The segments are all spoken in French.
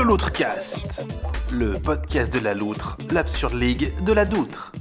le Loutrecast, le podcast de la loutre, l'absurde ligue de la doutre.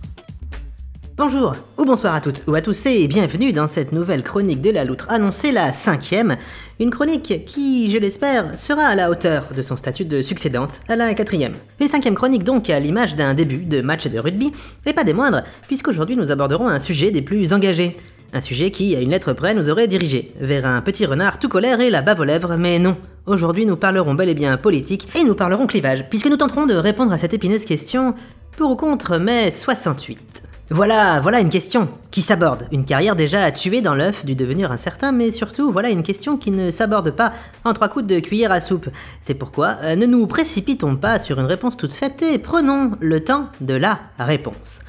Bonjour, ou bonsoir à toutes ou à tous et bienvenue dans cette nouvelle chronique de la loutre annoncée la cinquième, une chronique qui, je l'espère, sera à la hauteur de son statut de succédante à la quatrième. Une cinquième chronique donc à l'image d'un début de match de rugby, et pas des moindres, puisqu'aujourd'hui nous aborderons un sujet des plus engagés. Un sujet qui, à une lettre près, nous aurait dirigé vers un petit renard tout colère et la bave aux lèvres, mais non. Aujourd'hui, nous parlerons bel et bien politique et nous parlerons clivage, puisque nous tenterons de répondre à cette épineuse question pour ou contre mai 68. Voilà, voilà une question qui s'aborde. Une carrière déjà tuée dans l'œuf du devenir incertain, mais surtout, voilà une question qui ne s'aborde pas en trois coups de cuillère à soupe. C'est pourquoi euh, ne nous précipitons pas sur une réponse toute faite et prenons le temps de la réponse.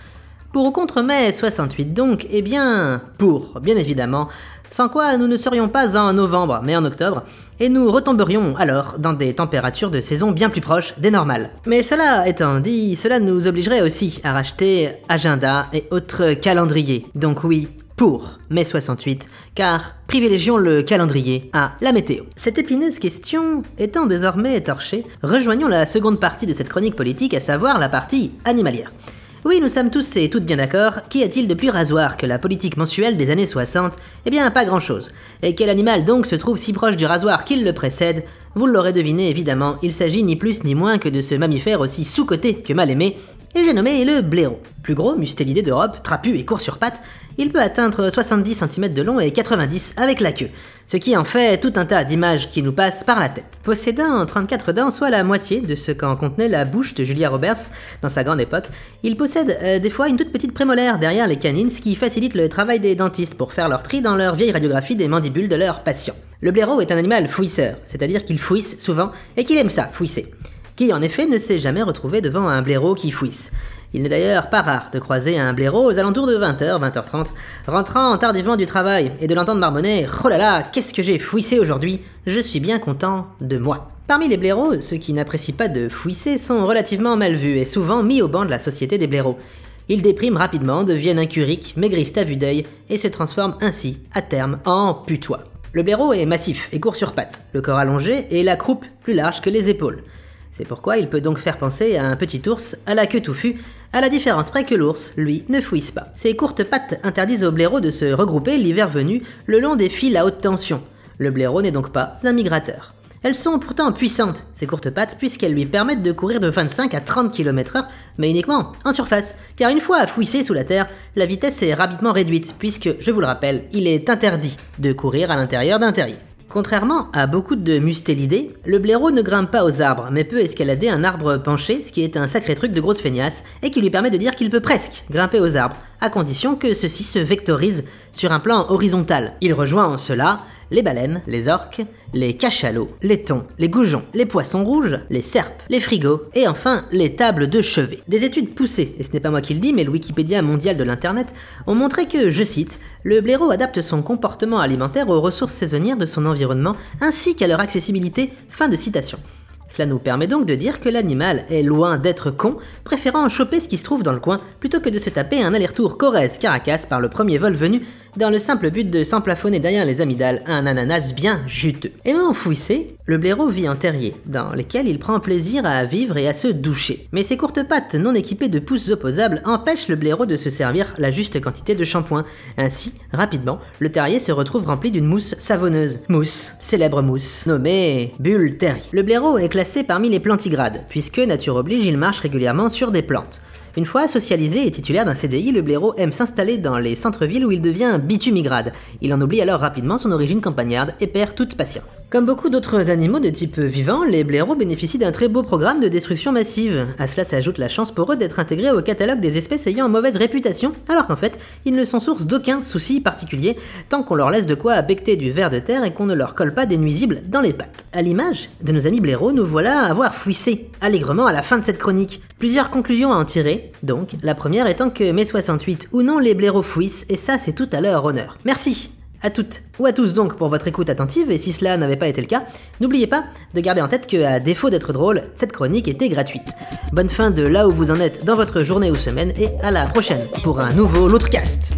Pour ou contre mai 68 donc, eh bien, pour, bien évidemment, sans quoi nous ne serions pas en novembre, mais en octobre, et nous retomberions alors dans des températures de saison bien plus proches des normales. Mais cela étant dit, cela nous obligerait aussi à racheter agenda et autres calendriers. Donc oui, pour mai 68, car privilégions le calendrier à la météo. Cette épineuse question étant désormais torchée, rejoignons la seconde partie de cette chronique politique, à savoir la partie animalière. Oui, nous sommes tous et toutes bien d'accord, qu'y a-t-il de plus rasoir que la politique mensuelle des années 60 Eh bien, pas grand-chose. Et quel animal donc se trouve si proche du rasoir qu'il le précède? Vous l'aurez deviné évidemment, il s'agit ni plus ni moins que de ce mammifère aussi sous-coté que mal aimé, et j'ai nommé le blaireau. Plus gros, mustélidé d'Europe, trapu et court sur pattes, il peut atteindre 70 cm de long et 90 avec la queue, ce qui en fait tout un tas d'images qui nous passent par la tête. Possédant 34 dents, soit la moitié de ce qu'en contenait la bouche de Julia Roberts dans sa grande époque, il possède euh, des fois une toute petite prémolaire derrière les canines, ce qui facilite le travail des dentistes pour faire leur tri dans leur vieille radiographie des mandibules de leurs patients. Le blaireau est un animal fouisseur, c'est-à-dire qu'il fouisse souvent et qu'il aime ça, fouisser qui en effet ne s'est jamais retrouvé devant un blaireau qui fouisse. Il n'est d'ailleurs pas rare de croiser un blaireau aux alentours de 20h, 20h30, rentrant tardivement du travail et de l'entendre marmonner Oh là là, qu'est-ce que j'ai fouissé aujourd'hui Je suis bien content de moi. Parmi les blaireaux, ceux qui n'apprécient pas de fouisser sont relativement mal vus et souvent mis au banc de la société des blaireaux. Ils dépriment rapidement, deviennent incuriques, maigrissent à vue d'œil et se transforment ainsi, à terme, en putois. Le blaireau est massif et court sur pattes, le corps allongé et la croupe plus large que les épaules. C'est pourquoi il peut donc faire penser à un petit ours à la queue touffue, à la différence près que l'ours, lui, ne fouisse pas. Ses courtes pattes interdisent au blaireau de se regrouper l'hiver venu le long des fils à haute tension. Le blaireau n'est donc pas un migrateur. Elles sont pourtant puissantes, ces courtes pattes, puisqu'elles lui permettent de courir de 25 à 30 km/h, mais uniquement en surface. Car une fois fouissé sous la terre, la vitesse est rapidement réduite, puisque, je vous le rappelle, il est interdit de courir à l'intérieur d'un terrier. Contrairement à beaucoup de mustélidés, le blaireau ne grimpe pas aux arbres, mais peut escalader un arbre penché, ce qui est un sacré truc de grosse feignasse, et qui lui permet de dire qu'il peut presque grimper aux arbres, à condition que ceux-ci se vectorisent sur un plan horizontal. Il rejoint en cela les baleines, les orques, les cachalots, les thons, les goujons, les poissons rouges, les serpes, les frigos et enfin les tables de chevet. Des études poussées, et ce n'est pas moi qui le dis, mais le Wikipédia mondial de l'Internet, ont montré que, je cite, le blaireau adapte son comportement alimentaire aux ressources saisonnières de son environnement ainsi qu'à leur accessibilité. Fin de citation. Cela nous permet donc de dire que l'animal est loin d'être con, préférant choper ce qui se trouve dans le coin plutôt que de se taper un aller-retour Corrèze-Caracas par le premier vol venu dans le simple but de s'emplafonner derrière les amygdales un ananas bien juteux. Aimant fouisser, le blaireau vit en terrier, dans lesquels il prend plaisir à vivre et à se doucher. Mais ses courtes pattes non équipées de pouces opposables empêchent le blaireau de se servir la juste quantité de shampoing. Ainsi, rapidement, le terrier se retrouve rempli d'une mousse savonneuse. Mousse, célèbre mousse, nommée bulle terrier. Le blaireau est classé parmi les plantigrades, puisque nature oblige, il marche régulièrement sur des plantes. Une fois socialisé et titulaire d'un CDI, le blaireau aime s'installer dans les centres-villes où il devient bitumigrade. Il en oublie alors rapidement son origine campagnarde et perd toute patience. Comme beaucoup d'autres animaux de type vivant, les blaireaux bénéficient d'un très beau programme de destruction massive. À cela s'ajoute la chance pour eux d'être intégrés au catalogue des espèces ayant mauvaise réputation, alors qu'en fait, ils ne sont source d'aucun souci particulier, tant qu'on leur laisse de quoi becter du ver de terre et qu'on ne leur colle pas des nuisibles dans les pattes. À l'image de nos amis blaireaux, nous voilà à avoir fouissé allègrement à la fin de cette chronique. Plusieurs conclusions à en tirer donc, la première étant que mai 68 ou non les blaireaux fouissent, et ça c'est tout à leur honneur. Merci à toutes ou à tous donc pour votre écoute attentive, et si cela n'avait pas été le cas, n'oubliez pas de garder en tête que, défaut d'être drôle, cette chronique était gratuite. Bonne fin de là où vous en êtes dans votre journée ou semaine, et à la prochaine pour un nouveau Loutrecast